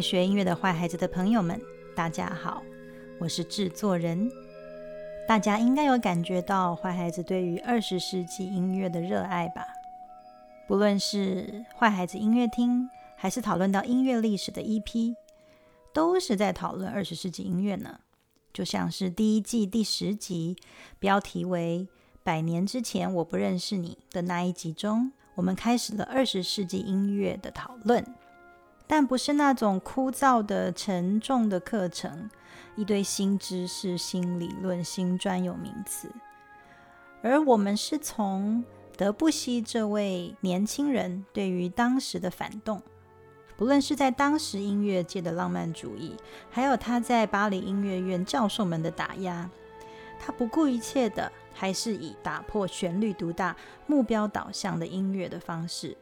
学音乐的坏孩子的朋友们，大家好，我是制作人。大家应该有感觉到坏孩子对于二十世纪音乐的热爱吧？不论是坏孩子音乐厅，还是讨论到音乐历史的 EP，都是在讨论二十世纪音乐呢。就像是第一季第十集，标题为“百年之前我不认识你”的那一集中，我们开始了二十世纪音乐的讨论。但不是那种枯燥的、沉重的课程，一堆新知识、新理论、新专有名词。而我们是从德布西这位年轻人对于当时的反动，不论是在当时音乐界的浪漫主义，还有他在巴黎音乐院教授们的打压，他不顾一切的，还是以打破旋律独大、目标导向的音乐的方式。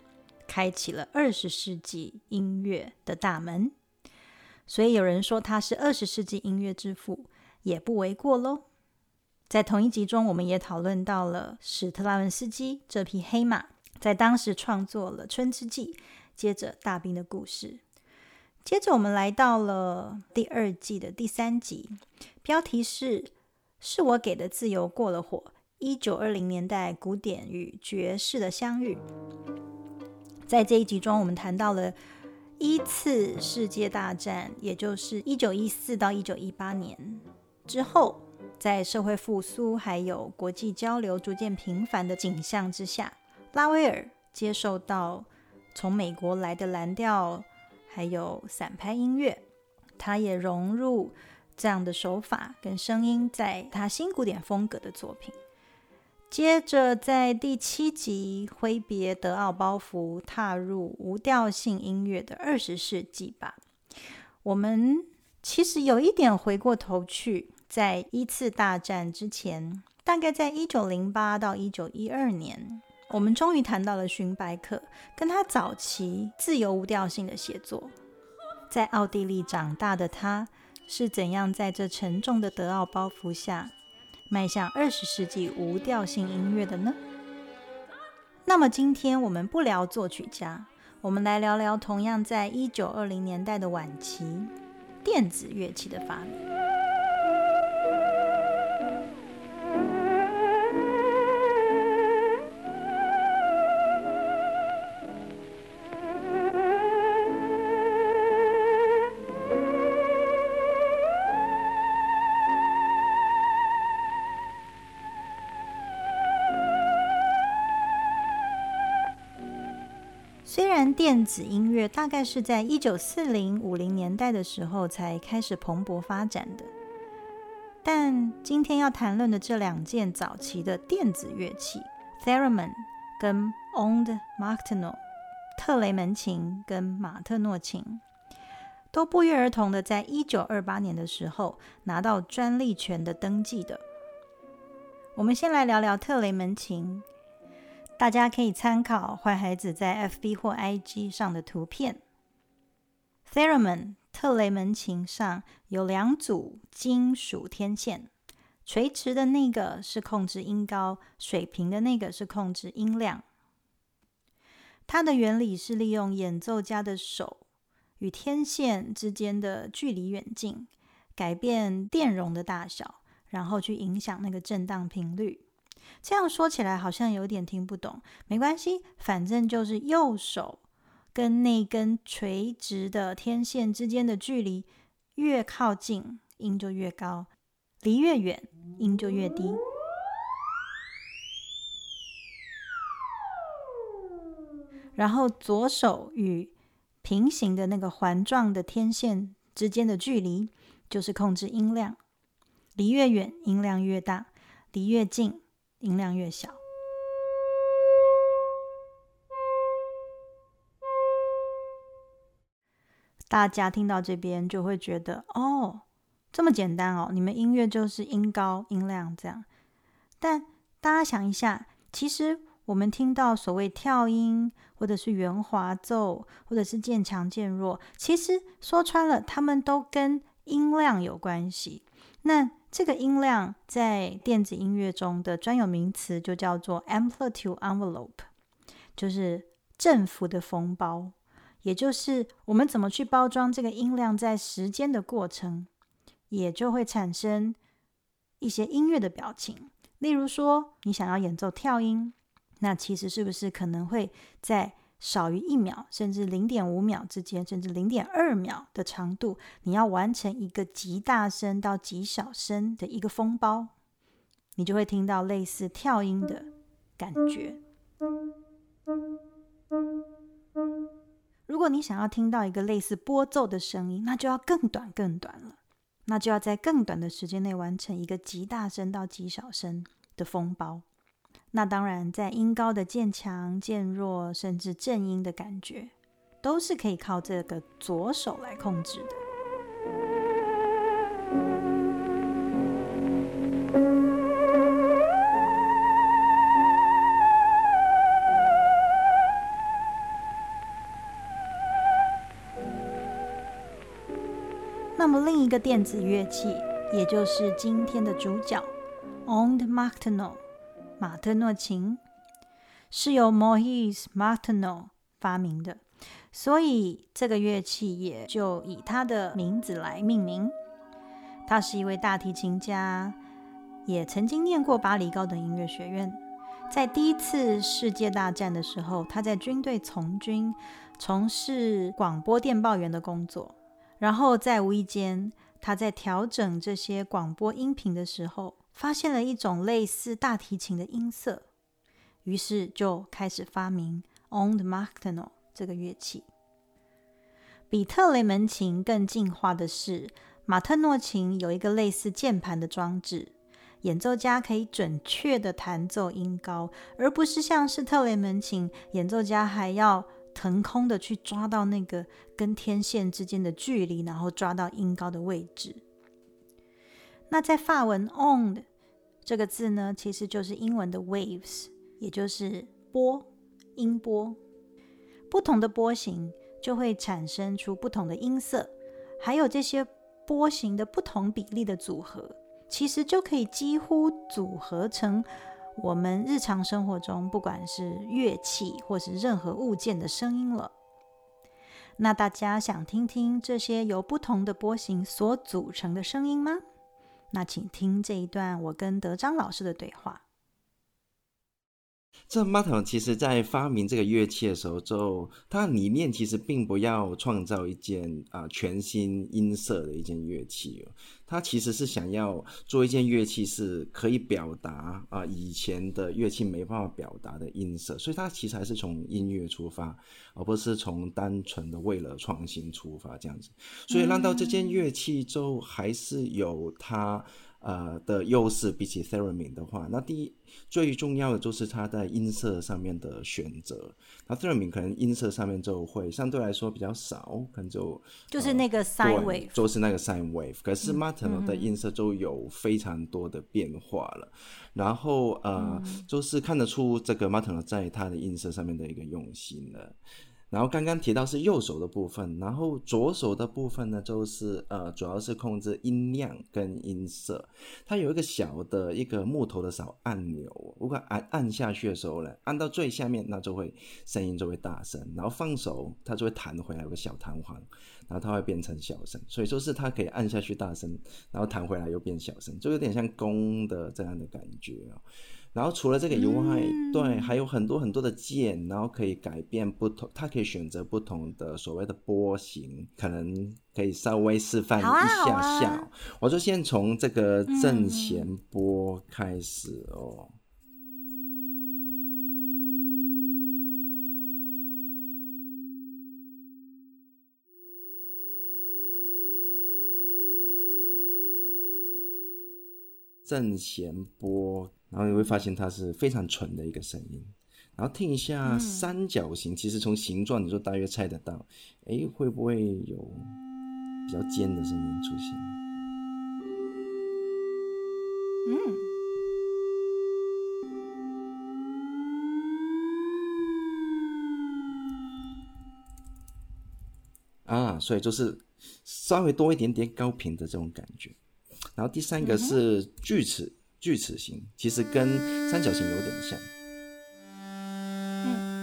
开启了二十世纪音乐的大门，所以有人说他是二十世纪音乐之父，也不为过喽。在同一集中，我们也讨论到了史特拉文斯基这匹黑马，在当时创作了《春之祭》，接着《大兵的故事》。接着我们来到了第二季的第三集，标题是“是我给的自由过了火”，一九二零年代古典与爵士的相遇。在这一集中，我们谈到了一次世界大战，也就是一九一四到一九一八年之后，在社会复苏还有国际交流逐渐频繁的景象之下，拉威尔接受到从美国来的蓝调还有散拍音乐，他也融入这样的手法跟声音，在他新古典风格的作品。接着，在第七集挥别德奥包袱，踏入无调性音乐的二十世纪吧。我们其实有一点回过头去，在一次大战之前，大概在一九零八到一九一二年，我们终于谈到了勋伯克跟他早期自由无调性的写作。在奥地利长大的他，是怎样在这沉重的德奥包袱下？迈向二十世纪无调性音乐的呢？那么今天我们不聊作曲家，我们来聊聊同样在一九二零年代的晚期电子乐器的发明。电子音乐大概是在一九四零五零年代的时候才开始蓬勃发展的，但今天要谈论的这两件早期的电子乐器 ——theremin 跟 Ond Martino（ 特雷门琴跟马特诺琴），都不约而同的在一九二八年的时候拿到专利权的登记的。我们先来聊聊特雷门琴。大家可以参考坏孩子在 FB 或 IG 上的图片。Theremin 特雷门琴上有两组金属天线，垂直的那个是控制音高，水平的那个是控制音量。它的原理是利用演奏家的手与天线之间的距离远近，改变电容的大小，然后去影响那个振荡频率。这样说起来好像有点听不懂，没关系，反正就是右手跟那根垂直的天线之间的距离越靠近，音就越高；离越远，音就越低。然后左手与平行的那个环状的天线之间的距离，就是控制音量。离越远，音量越大；离越近。音量越小，大家听到这边就会觉得哦，这么简单哦，你们音乐就是音高、音量这样。但大家想一下，其实我们听到所谓跳音，或者是圆滑奏，或者是渐强渐弱，其实说穿了，他们都跟音量有关系。那这个音量在电子音乐中的专有名词就叫做 amplitude envelope，就是振幅的封包，也就是我们怎么去包装这个音量在时间的过程，也就会产生一些音乐的表情。例如说，你想要演奏跳音，那其实是不是可能会在少于一秒，甚至零点五秒之间，甚至零点二秒的长度，你要完成一个极大声到极小声的一个风包，你就会听到类似跳音的感觉。如果你想要听到一个类似拨奏的声音，那就要更短更短了，那就要在更短的时间内完成一个极大声到极小声的风包。那当然，在音高的渐强、渐弱，甚至正音的感觉，都是可以靠这个左手来控制的。那么，另一个电子乐器，也就是今天的主角 o n d Martino。马特诺琴是由 Mohis Martino 发明的，所以这个乐器也就以他的名字来命名。他是一位大提琴家，也曾经念过巴黎高等音乐学院。在第一次世界大战的时候，他在军队从军，从事广播电报员的工作。然后在无意间，他在调整这些广播音频的时候。发现了一种类似大提琴的音色，于是就开始发明 Owned Martino 这个乐器。比特雷门琴更进化的是，马特诺琴有一个类似键盘的装置，演奏家可以准确的弹奏音高，而不是像是特雷门琴，演奏家还要腾空的去抓到那个跟天线之间的距离，然后抓到音高的位置。那在法文 “owned” 这个字呢，其实就是英文的 “waves”，也就是波音波。不同的波形就会产生出不同的音色，还有这些波形的不同比例的组合，其实就可以几乎组合成我们日常生活中不管是乐器或是任何物件的声音了。那大家想听听这些由不同的波形所组成的声音吗？那请听这一段我跟德章老师的对话。这马桶其实在发明这个乐器的时候，就他的理念其实并不要创造一件啊全新音色的一件乐器哦，他其实是想要做一件乐器是可以表达啊以前的乐器没办法表达的音色，所以他其实还是从音乐出发，而不是从单纯的为了创新出发这样子，所以让到这件乐器就还是有它。呃的优势比起 theremin 的话，那第一最重要的就是它在音色上面的选择。那 theremin 可能音色上面就会相对来说比较少，可能就就是那个 sine wave，就是那个 sine wave。可是 Martin 的音色就有非常多的变化了。然后呃，就是看得出这个 Martin 在他的音色上面的一个用心了。然后刚刚提到是右手的部分，然后左手的部分呢，就是呃，主要是控制音量跟音色。它有一个小的一个木头的小按钮，如果按按下去的时候呢，按到最下面，那就会声音就会大声。然后放手，它就会弹回来，有个小弹簧，然后它会变成小声。所以说是它可以按下去大声，然后弹回来又变小声，就有点像弓的这样的感觉啊。然后除了这个以外，对，还有很多很多的键，然后可以改变不同，它可以选择不同的所谓的波形，可能可以稍微示范一下下。我就先从这个正弦波开始哦。正弦波。然后你会发现它是非常纯的一个声音，然后听一下三角形，其实从形状你就大约猜得到，哎，会不会有比较尖的声音出现？嗯，啊，所以就是稍微多一点点高频的这种感觉。然后第三个是锯齿。锯齿形其实跟三角形有点像。嗯。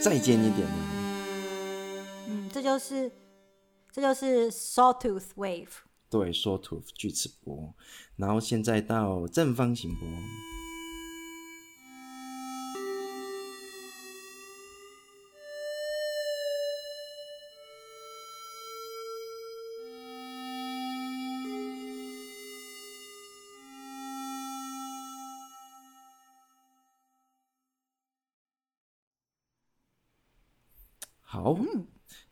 再尖一点的。嗯，这就是这就是 sawtooth wave。对，sawtooth 锯齿波，然后现在到正方形波。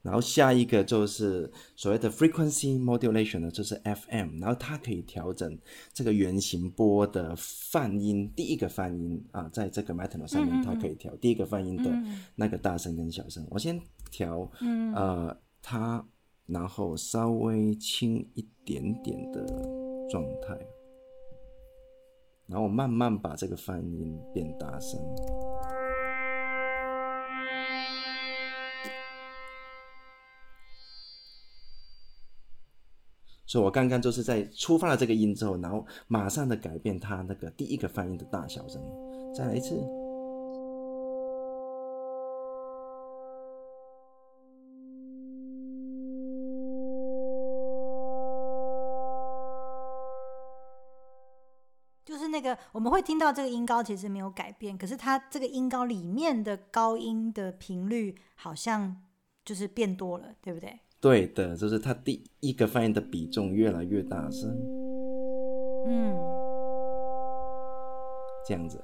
然后下一个就是所谓的 frequency modulation 呢，就是 FM，然后它可以调整这个圆形波的泛音，第一个泛音啊，在这个 m e t a l 上面它可以调第一个泛音的那个大声跟小声。我先调呃它，然后稍微轻一点点的状态，然后我慢慢把这个泛音变大声。所以我刚刚就是在触发了这个音之后，然后马上的改变它那个第一个泛音的大小声。再来一次，就是那个我们会听到这个音高其实没有改变，可是它这个音高里面的高音的频率好像就是变多了，对不对？对的，就是他第一个发音的比重越来越大声，嗯，这样子，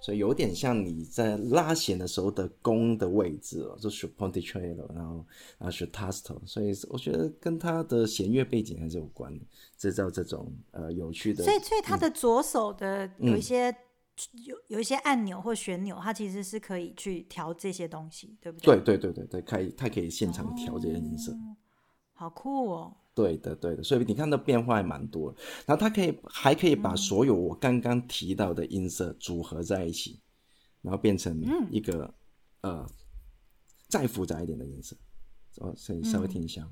所以有点像你在拉弦的时候的弓的位置哦，就 s u p p o n t i c e l o 然后啊是 tasto，所以我觉得跟他的弦乐背景还是有关的，制造这种呃有趣的。所以，所以他的左手的有一些有有一些按钮或旋钮，它其实是可以去调这些东西，对不对？对对对对对，可以，它可以现场调这些音色。好酷哦！对的，对的，所以你看到变化还蛮多。然后它可以还可以把所有我刚刚提到的音色组合在一起，然后变成一个呃再复杂一点的音色。哦，所以稍微听一下。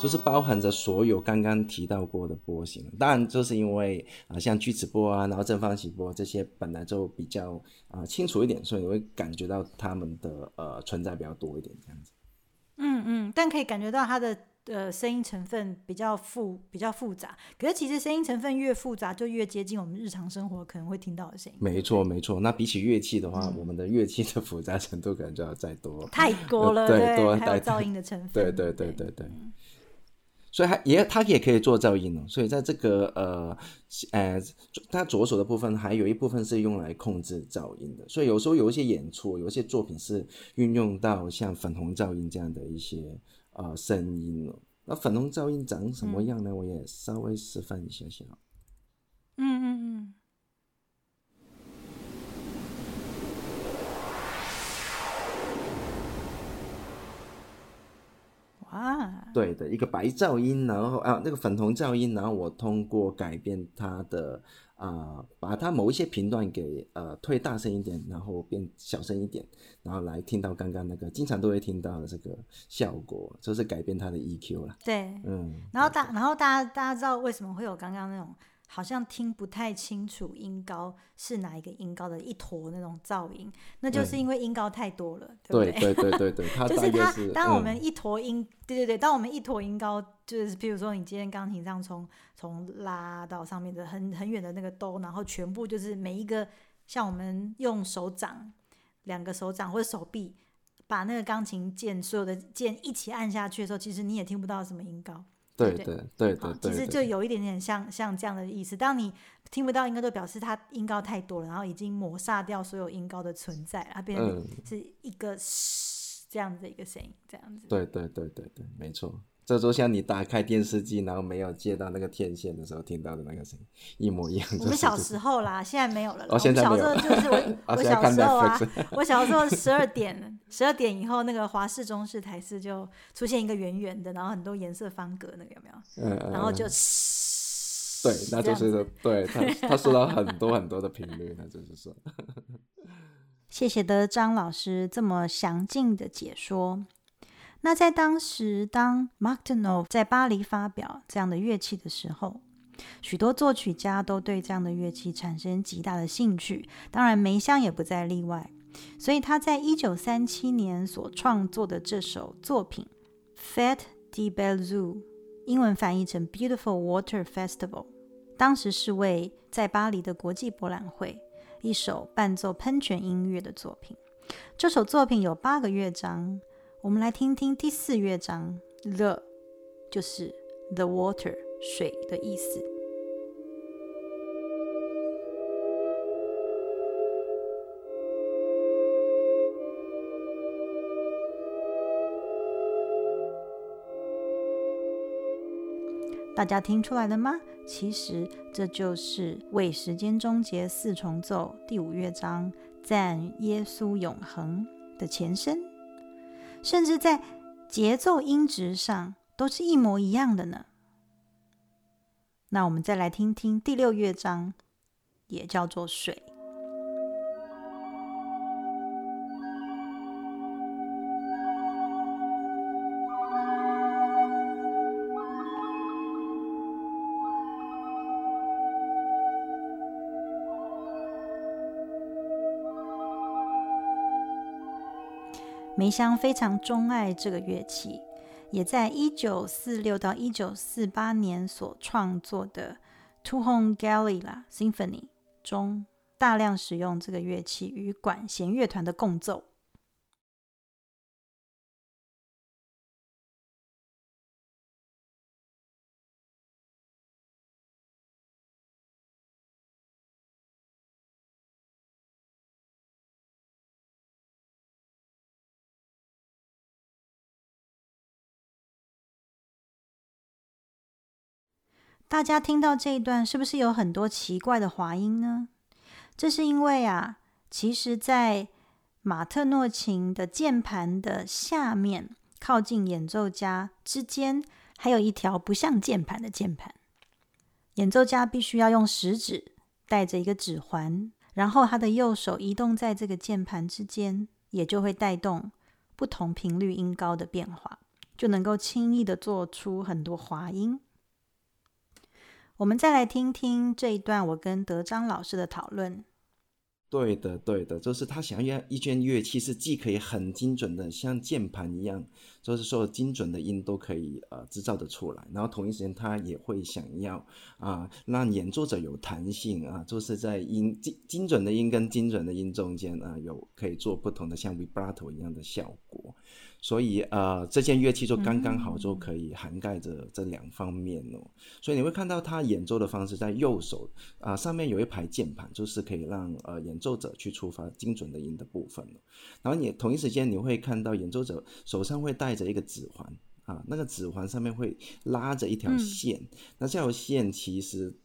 就是包含着所有刚刚提到过的波形，当然就是因为啊，像锯齿波啊，然后正方形波这些本来就比较啊清楚一点，所以你会感觉到它们的呃存在比较多一点这样子。嗯嗯，但可以感觉到它的呃声音成分比较复比较复杂，可是其实声音成分越复杂，就越接近我们日常生活可能会听到的声音。没错没错，那比起乐器的话，我们的乐器的复杂程度可能就要再多太多了，对，多还有噪音的成分，对对对对对。所以还也它也可以做噪音哦。所以在这个呃呃，它左手的部分还有一部分是用来控制噪音的。所以有时候有一些演出，有一些作品是运用到像粉红噪音这样的一些呃声音哦。那粉红噪音长什么样呢？我也稍微示范一下下。啊，对的，一个白噪音，然后啊，那个粉红噪音，然后我通过改变它的啊，把它某一些频段给呃推大声一点，然后变小声一点，然后来听到刚刚那个经常都会听到的这个效果，就是改变它的 EQ 了。对，嗯，然后大，然后大家大家知道为什么会有刚刚那种。好像听不太清楚音高是哪一个音高的一坨那种噪音，那就是因为音高太多了，对不对？对对对对，就是它。当我们一坨音，对对对，当我们一坨音高，就是比如说你今天钢琴上从从拉到上面的很很远的那个哆，然后全部就是每一个像我们用手掌两个手掌或者手臂把那个钢琴键所有的键一起按下去的时候，其实你也听不到什么音高。对对对对，其实就有一点点像像这样的意思。当你听不到音高，就表示它音高太多了，然后已经抹杀掉所有音高的存在，它变成是一个这样子的一个声音，这样子。对对对对对，没错。这就像你打开电视机，然后没有接到那个天线的时候听到的那个声音一模一样。我们小时候啦，现在没有了。我现在小时候就是我，我小时候啊，我小时候十二点，十二点以后那个华视、中视、台视就出现一个圆圆的，然后很多颜色方格，那个有没有？嗯然后就对，那就是说，对他他说了很多很多的频率，那就是说。谢谢德张老师这么详尽的解说。那在当时，当 m a r t i n o 在巴黎发表这样的乐器的时候，许多作曲家都对这样的乐器产生极大的兴趣，当然梅香也不在例外。所以他在一九三七年所创作的这首作品《Fête de Belle Zoo》，英文翻译成《Beautiful Water Festival》，当时是为在巴黎的国际博览会一首伴奏喷泉音乐的作品。这首作品有八个乐章。我们来听听第四乐章，the 就是 the water 水的意思。大家听出来了吗？其实这就是为时间终结四重奏第五乐章赞耶稣永恒的前身。甚至在节奏音值上都是一模一样的呢。那我们再来听听第六乐章，也叫做水。梅香非常钟爱这个乐器，也在一九四六到一九四八年所创作的《To Home Galley》啦 Symphony》中大量使用这个乐器与管弦乐团的共奏。大家听到这一段，是不是有很多奇怪的滑音呢？这是因为啊，其实，在马特诺琴的键盘的下面，靠近演奏家之间，还有一条不像键盘的键盘。演奏家必须要用食指带着一个指环，然后他的右手移动在这个键盘之间，也就会带动不同频率音高的变化，就能够轻易的做出很多滑音。我们再来听听这一段我跟德章老师的讨论。对的，对的，就是他想要一件乐器是既可以很精准的像键盘一样，就是说精准的音都可以呃制造的出来，然后同一时间他也会想要啊让演奏者有弹性啊，就是在音精精准的音跟精准的音中间啊有可以做不同的像 vibrato 一样的效果。所以，呃，这件乐器就刚刚好，就可以涵盖着这两方面哦。所以你会看到他演奏的方式，在右手啊上面有一排键盘，就是可以让呃演奏者去触发精准的音的部分然后你同一时间你会看到演奏者手上会带着一个指环啊，那个指环上面会拉着一条线，那这条线其实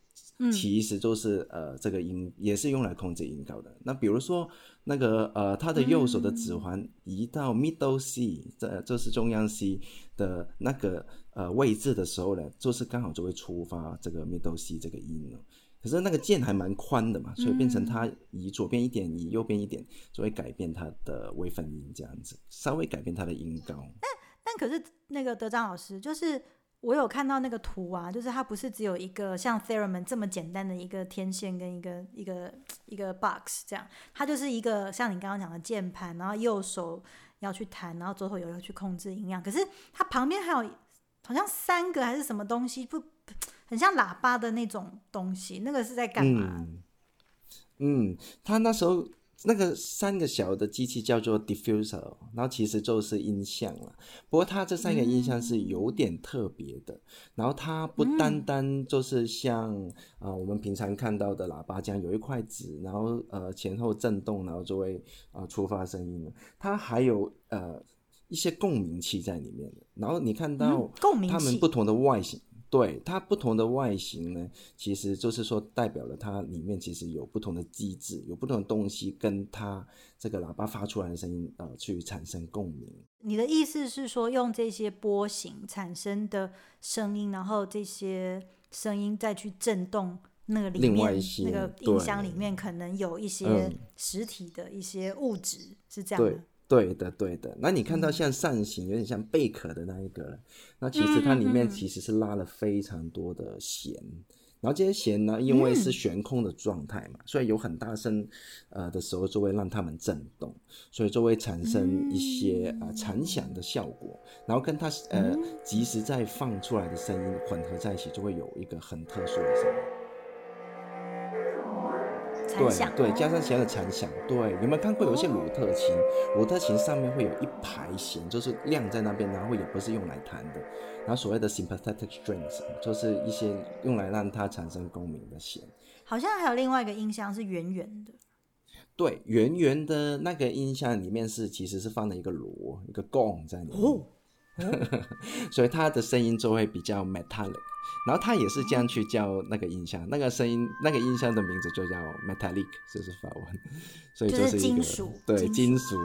其实就是呃这个音也是用来控制音高的。那比如说。那个呃，他的右手的指环移到 middle C，这这是中央 C 的那个呃位置的时候呢，就是刚好就会触发这个 middle C 这个音了。可是那个键还蛮宽的嘛，所以变成它移左边一点，移右边一点，就会改变它的微分音这样子，稍微改变它的音高。但但可是那个德章老师就是。我有看到那个图啊，就是它不是只有一个像 theremin 这么简单的一个天线跟一个一个一个 box 这样，它就是一个像你刚刚讲的键盘，然后右手要去弹，然后左手又要去控制音量。可是它旁边还有好像三个还是什么东西，不很像喇叭的那种东西，那个是在干嘛？嗯，他那时候。那个三个小的机器叫做 diffuser，然后其实就是音箱了。不过它这三个音箱是有点特别的，然后它不单单就是像啊我们平常看到的喇叭这样有一块纸，然后呃前后震动，然后就会啊触发声音了。它还有呃一些共鸣器在里面的。然后你看到它们不同的外形。对它不同的外形呢，其实就是说代表了它里面其实有不同的机制，有不同的东西跟它这个喇叭发出来的声音呃去产生共鸣。你的意思是说用这些波形产生的声音，然后这些声音再去震动那个里另外面那个音箱里面可能有一些嗯实体的一些物质，是这样对的。对的对的。那你看嗯到像扇形，有点像贝壳的那一个了，那其实它里面其实是拉了非常多的弦。然后这些弦呢，因为是悬空的状态嘛，所以有很大声，呃的时候就会让它们震动，所以就会产生一些、呃残响的效果，然后跟它呃及时再放出来的声音混合在一起，就会有一个很特殊的声音。残响对对，加上其他的残响，对，有没有看过有一些鲁特琴？鲁特琴上面会有一排弦，就是亮在那边，然后也不是用来弹的。然后所谓的 sympathetic strings 就是一些用来让它产生共鸣的弦。好像还有另外一个音箱是圆圆的，对，圆圆的那个音箱里面是其实是放了一个锣，一个 gong 在里面，哦 所以它的声音就会比较 metallic。然后他也是这样去叫那个音箱，那个声音那个音箱的名字就叫 metallic，这是法文，所以就是是一个金属对金金属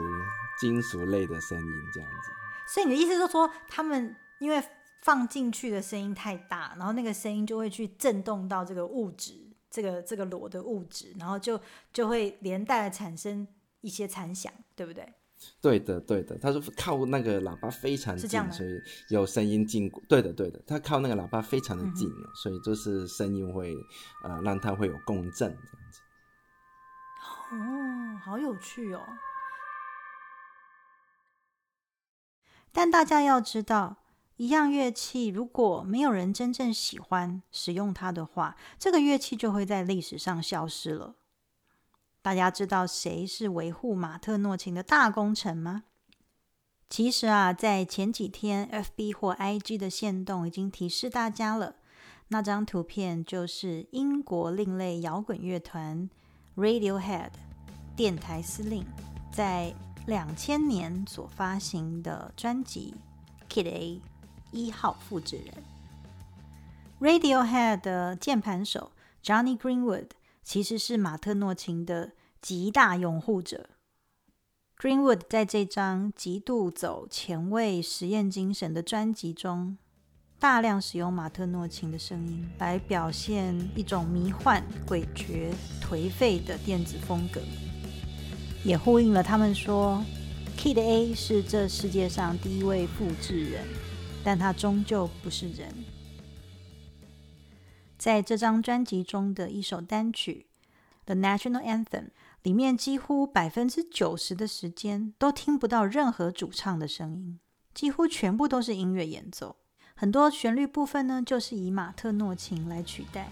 金属类的声音这样子。所以你的意思就是说，他们因为放进去的声音太大，然后那个声音就会去震动到这个物质，这个这个螺的物质，然后就就会连带的产生一些残响，对不对？对的，对的，它是靠那个喇叭非常近所以有声音进过。对的，对的，它靠那个喇叭非常的嗯近了，所以就是声音会呃让它会有共振这样子。哦，好有趣哦！但大家要知道，一样乐器如果没有人真正喜欢使用它的话，这个乐器就会在历史上消失了。大家知道谁是维护马特诺琴的大功臣吗？其实啊，在前几天，FB 或 IG 的线动已经提示大家了。那张图片就是英国另类摇滚乐团 Radiohead 电台司令在两千年所发行的专辑《Kid A》一号复制人。Radiohead 的键盘手 Johnny Greenwood 其实是马特诺琴的极大拥护者。Greenwood 在这张极度走前卫实验精神的专辑中，大量使用马特诺琴的声音来表现一种迷幻、诡谲、颓废的电子风格，也呼应了他们说，Kid A 是这世界上第一位复制人，但他终究不是人。在这张专辑中的一首单曲《The National Anthem》里面，几乎百分之九十的时间都听不到任何主唱的声音，几乎全部都是音乐演奏。很多旋律部分呢，就是以马特诺琴来取代。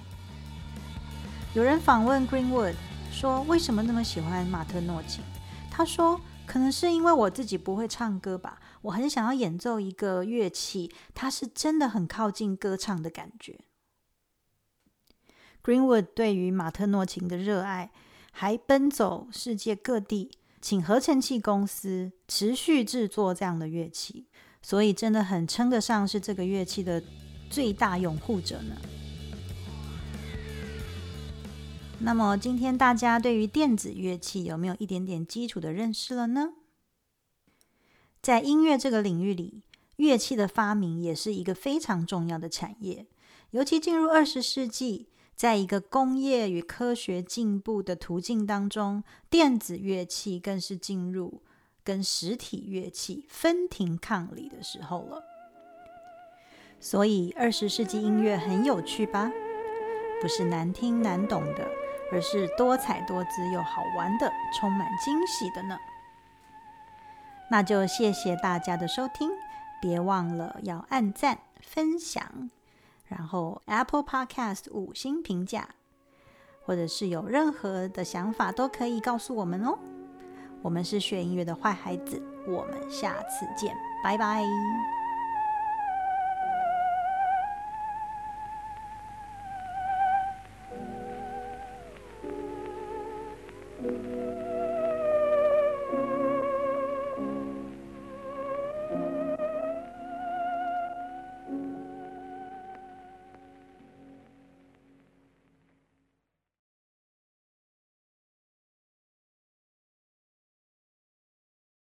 有人访问 Greenwood 说：“为什么那么喜欢马特诺琴？”他说：“可能是因为我自己不会唱歌吧，我很想要演奏一个乐器，它是真的很靠近歌唱的感觉。” Greenwood 对于马特诺琴的热爱，还奔走世界各地，请合成器公司持续制作这样的乐器。所以真的很称得上是这个乐器的最大拥护者呢。那么今天大家对于电子乐器有没有一点点基础的认识了呢？在音乐这个领域里，乐器的发明也是一个非常重要的产业，尤其进入二十世纪，在一个工业与科学进步的途径当中，电子乐器更是进入。跟实体乐器分庭抗礼的时候了，所以二十世纪音乐很有趣吧？不是难听难懂的，而是多彩多姿又好玩的，充满惊喜的呢。那就谢谢大家的收听，别忘了要按赞、分享，然后 Apple Podcast 五星评价，或者是有任何的想法都可以告诉我们哦。我们是学音乐的坏孩子，我们下次见，拜拜。